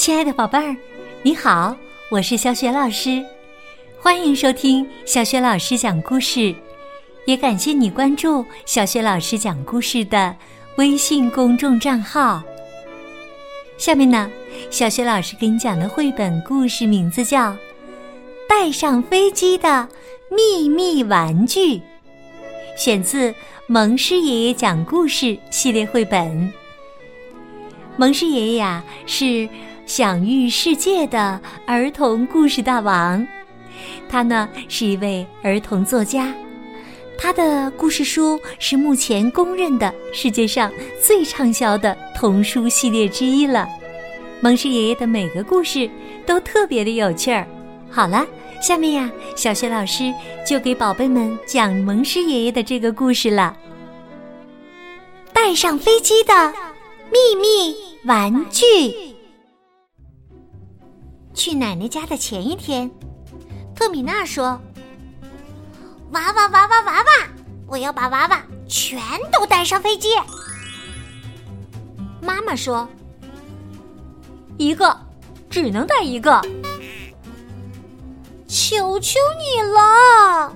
亲爱的宝贝儿，你好，我是小雪老师，欢迎收听小雪老师讲故事，也感谢你关注小雪老师讲故事的微信公众账号。下面呢，小雪老师给你讲的绘本故事名字叫《带上飞机的秘密玩具》，选自蒙师爷爷讲故事系列绘本。蒙师爷爷呀是。享誉世界的儿童故事大王，他呢是一位儿童作家，他的故事书是目前公认的世界上最畅销的童书系列之一了。蒙氏爷爷的每个故事都特别的有趣儿。好了，下面呀，小学老师就给宝贝们讲蒙氏爷爷的这个故事了。带上飞机的秘密玩具。去奶奶家的前一天，特米娜说：“娃娃娃娃娃娃，我要把娃娃全都带上飞机。”妈妈说：“一个，只能带一个。”求求你了，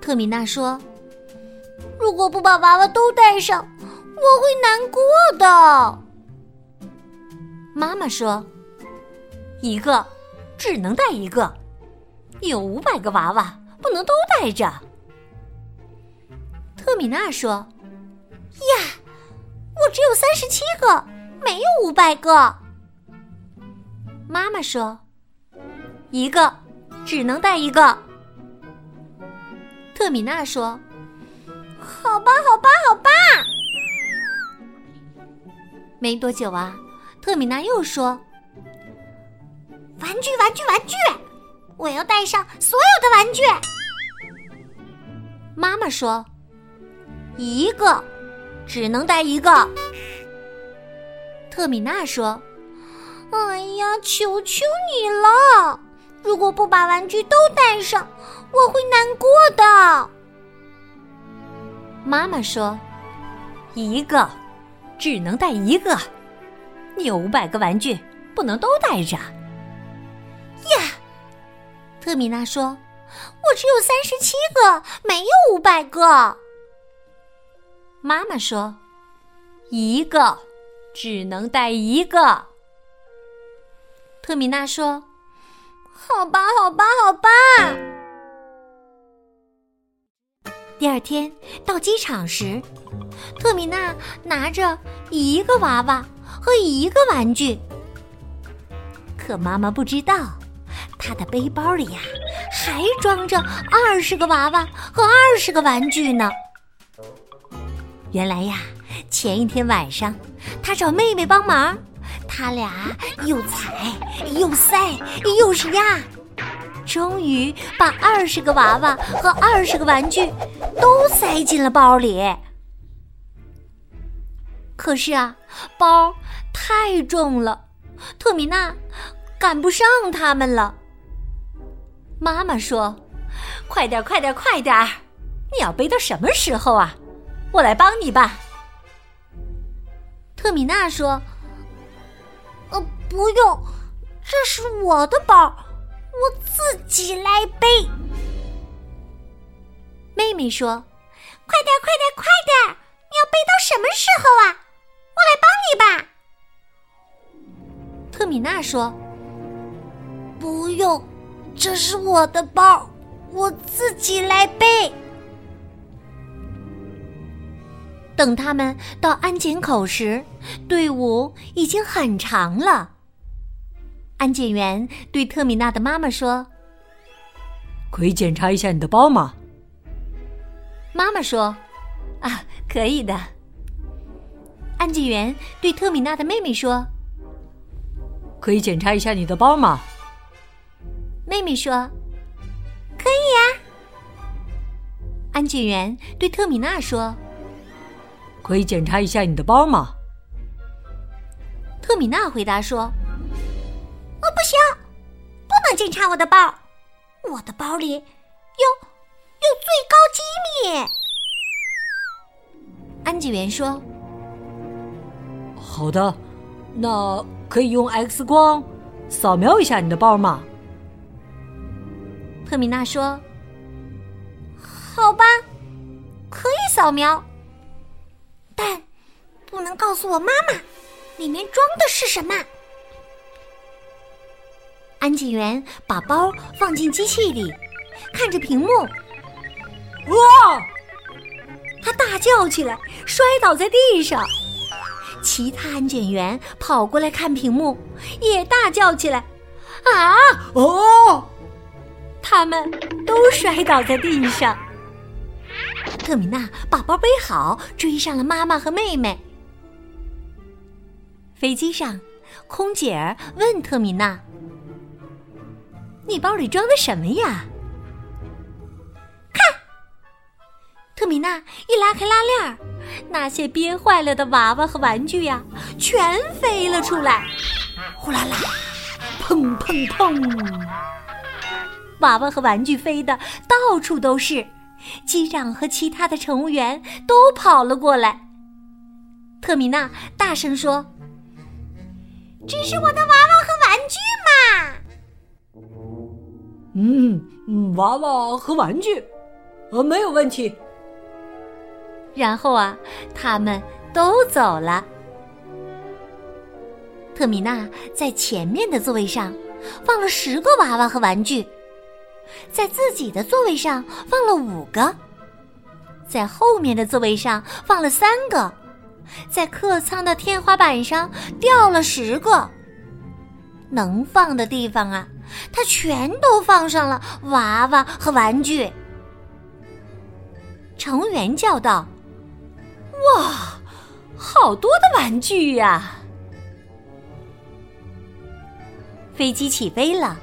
特米娜说：“如果不把娃娃都带上，我会难过的。”妈妈说。一个，只能带一个。有五百个娃娃，不能都带着。特米娜说：“呀，我只有三十七个，没有五百个。”妈妈说：“一个，只能带一个。”特米娜说：“好吧，好吧，好吧。”没多久啊，特米娜又说。玩具，玩具，玩具！我要带上所有的玩具。妈妈说：“一个，只能带一个。”特米娜说：“哎呀，求求你了！如果不把玩具都带上，我会难过的。”妈妈说：“一个，只能带一个。你有五百个玩具，不能都带着。”呀，特米娜说：“我只有三十七个，没有五百个。”妈妈说：“一个，只能带一个。”特米娜说：“好吧，好吧，好吧。”第二天到机场时，特米娜拿着一个娃娃和一个玩具，可妈妈不知道。他的背包里呀，还装着二十个娃娃和二十个玩具呢。原来呀，前一天晚上，他找妹妹帮忙，他俩又踩又塞又是压，终于把二十个娃娃和二十个玩具都塞进了包里。可是啊，包太重了，特米娜赶不上他们了。妈妈说：“快点，快点，快点！你要背到什么时候啊？我来帮你吧。”特米娜说：“呃，不用，这是我的包，我自己来背。”妹妹说：“快点，快点，快点！你要背到什么时候啊？我来帮你吧。”特米娜说：“不用。”这是我的包，我自己来背。等他们到安检口时，队伍已经很长了。安检员对特米娜的妈妈说：“可以检查一下你的包吗？”妈妈说：“啊，可以的。”安检员对特米娜的妹妹说：“可以检查一下你的包吗？”妹妹说：“可以呀。”安检员对特米娜说：“可以检查一下你的包吗？”特米娜回答说：“哦，不行，不能检查我的包，我的包里有有最高机密。”安检员说：“好的，那可以用 X 光扫描一下你的包吗？赫米娜说：“好吧，可以扫描，但不能告诉我妈妈里面装的是什么。”安检员把包放进机器里，看着屏幕，哇！他大叫起来，摔倒在地上。其他安检员跑过来看屏幕，也大叫起来：“啊！哦！”他们都摔倒在地上。特米娜把包背好，追上了妈妈和妹妹。飞机上，空姐儿问特米娜：“你包里装的什么呀？”看，特米娜一拉开拉链儿。那些憋坏了的娃娃和玩具呀，全飞了出来，呼啦啦，砰砰砰！娃娃和玩具飞的到处都是，机长和其他的乘务员都跑了过来。特米娜大声说：“这是我的娃娃和玩具嘛！”嗯，娃娃和玩具，呃，没有问题。然后啊，他们都走了。特米娜在前面的座位上放了十个娃娃和玩具，在自己的座位上放了五个，在后面的座位上放了三个，在客舱的天花板上掉了十个。能放的地方啊，他全都放上了娃娃和玩具。乘务员叫道。哇，好多的玩具呀！飞机起飞了，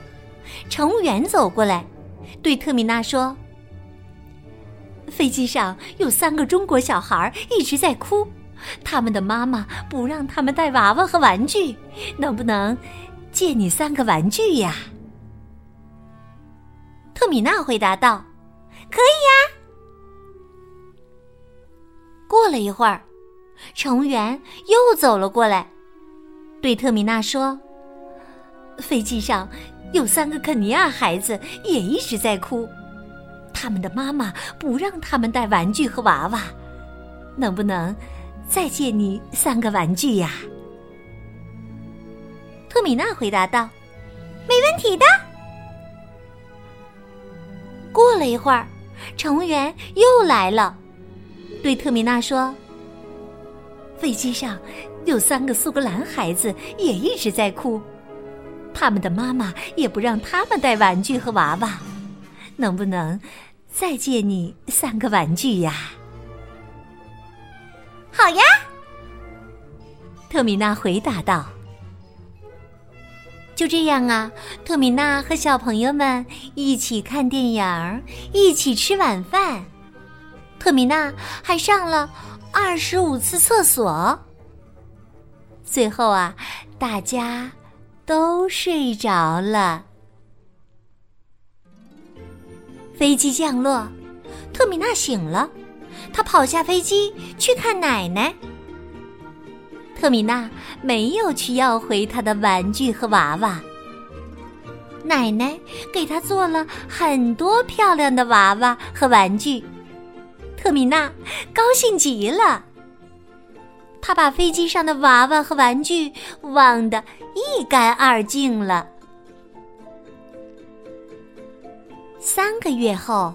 乘务员走过来，对特米娜说：“飞机上有三个中国小孩一直在哭，他们的妈妈不让他们带娃娃和玩具，能不能借你三个玩具呀？”特米娜回答道：“可以呀。”过了一会儿，乘务员又走了过来，对特米娜说：“飞机上有三个肯尼亚孩子也一直在哭，他们的妈妈不让他们带玩具和娃娃，能不能再借你三个玩具呀？”特米娜回答道：“没问题的。”过了一会儿，乘务员又来了。对特米娜说：“飞机上有三个苏格兰孩子也一直在哭，他们的妈妈也不让他们带玩具和娃娃，能不能再借你三个玩具呀？”“好呀。”特米娜回答道。就这样啊，特米娜和小朋友们一起看电影，一起吃晚饭。特米娜还上了二十五次厕所。最后啊，大家都睡着了。飞机降落，特米娜醒了，她跑下飞机去看奶奶。特米娜没有去要回她的玩具和娃娃，奶奶给她做了很多漂亮的娃娃和玩具。特米娜高兴极了，他把飞机上的娃娃和玩具忘得一干二净了。三个月后，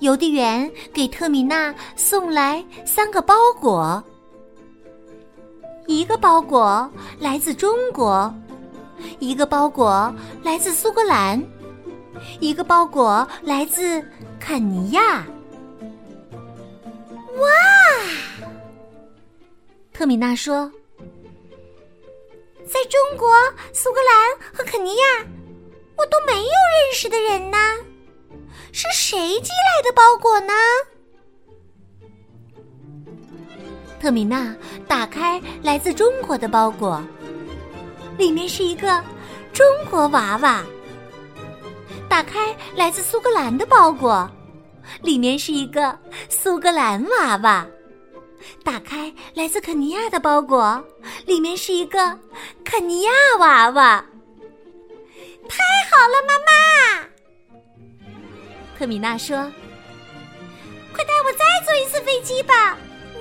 邮递员给特米娜送来三个包裹：一个包裹来自中国，一个包裹来自苏格兰，一个包裹来自肯尼亚。哇！特米娜说：“在中国、苏格兰和肯尼亚，我都没有认识的人呢。是谁寄来的包裹呢？”特米娜打开来自中国的包裹，里面是一个中国娃娃。打开来自苏格兰的包裹。里面是一个苏格兰娃娃，打开来自肯尼亚的包裹，里面是一个肯尼亚娃娃。太好了，妈妈！特米娜说：“快带我再坐一次飞机吧，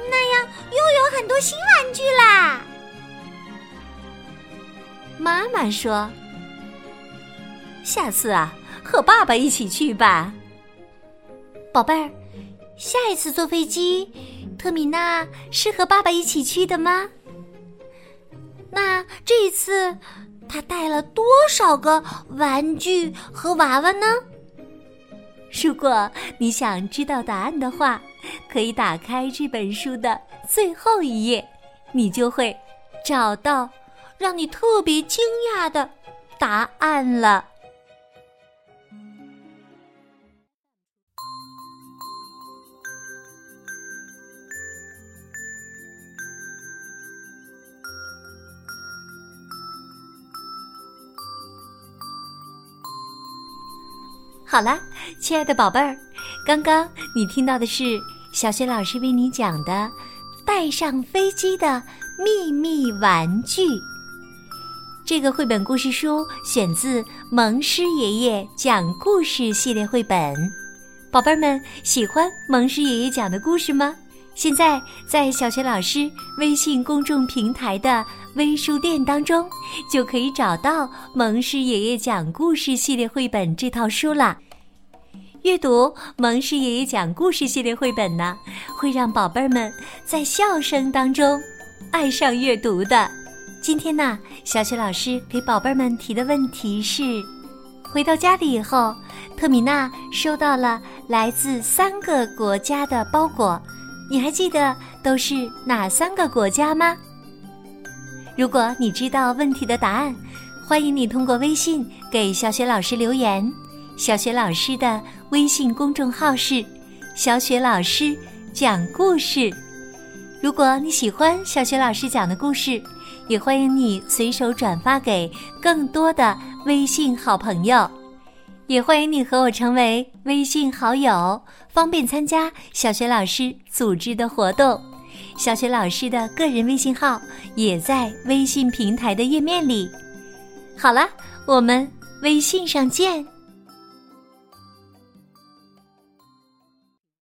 那样又有很多新玩具啦。”妈妈说：“下次啊，和爸爸一起去吧，宝贝儿。下一次坐飞机，特米娜是和爸爸一起去的吗？那这一次，他带了多少个玩具和娃娃呢？如果你想知道答案的话，可以打开这本书的最后一页，你就会找到。让你特别惊讶的答案了。好了，亲爱的宝贝儿，刚刚你听到的是小雪老师为你讲的《带上飞机的秘密玩具》。这个绘本故事书选自蒙师爷爷讲故事系列绘本，宝贝儿们喜欢蒙师爷爷讲的故事吗？现在在小学老师微信公众平台的微书店当中，就可以找到蒙氏爷爷讲故事系列绘本这套书了。阅读蒙氏爷爷讲故事系列绘本呢，会让宝贝儿们在笑声当中爱上阅读的。今天呢，小雪老师给宝贝儿们提的问题是：回到家里以后，特米娜收到了来自三个国家的包裹，你还记得都是哪三个国家吗？如果你知道问题的答案，欢迎你通过微信给小雪老师留言。小雪老师的微信公众号是“小雪老师讲故事”。如果你喜欢小雪老师讲的故事，也欢迎你随手转发给更多的微信好朋友，也欢迎你和我成为微信好友，方便参加小学老师组织的活动。小学老师的个人微信号也在微信平台的页面里。好了，我们微信上见。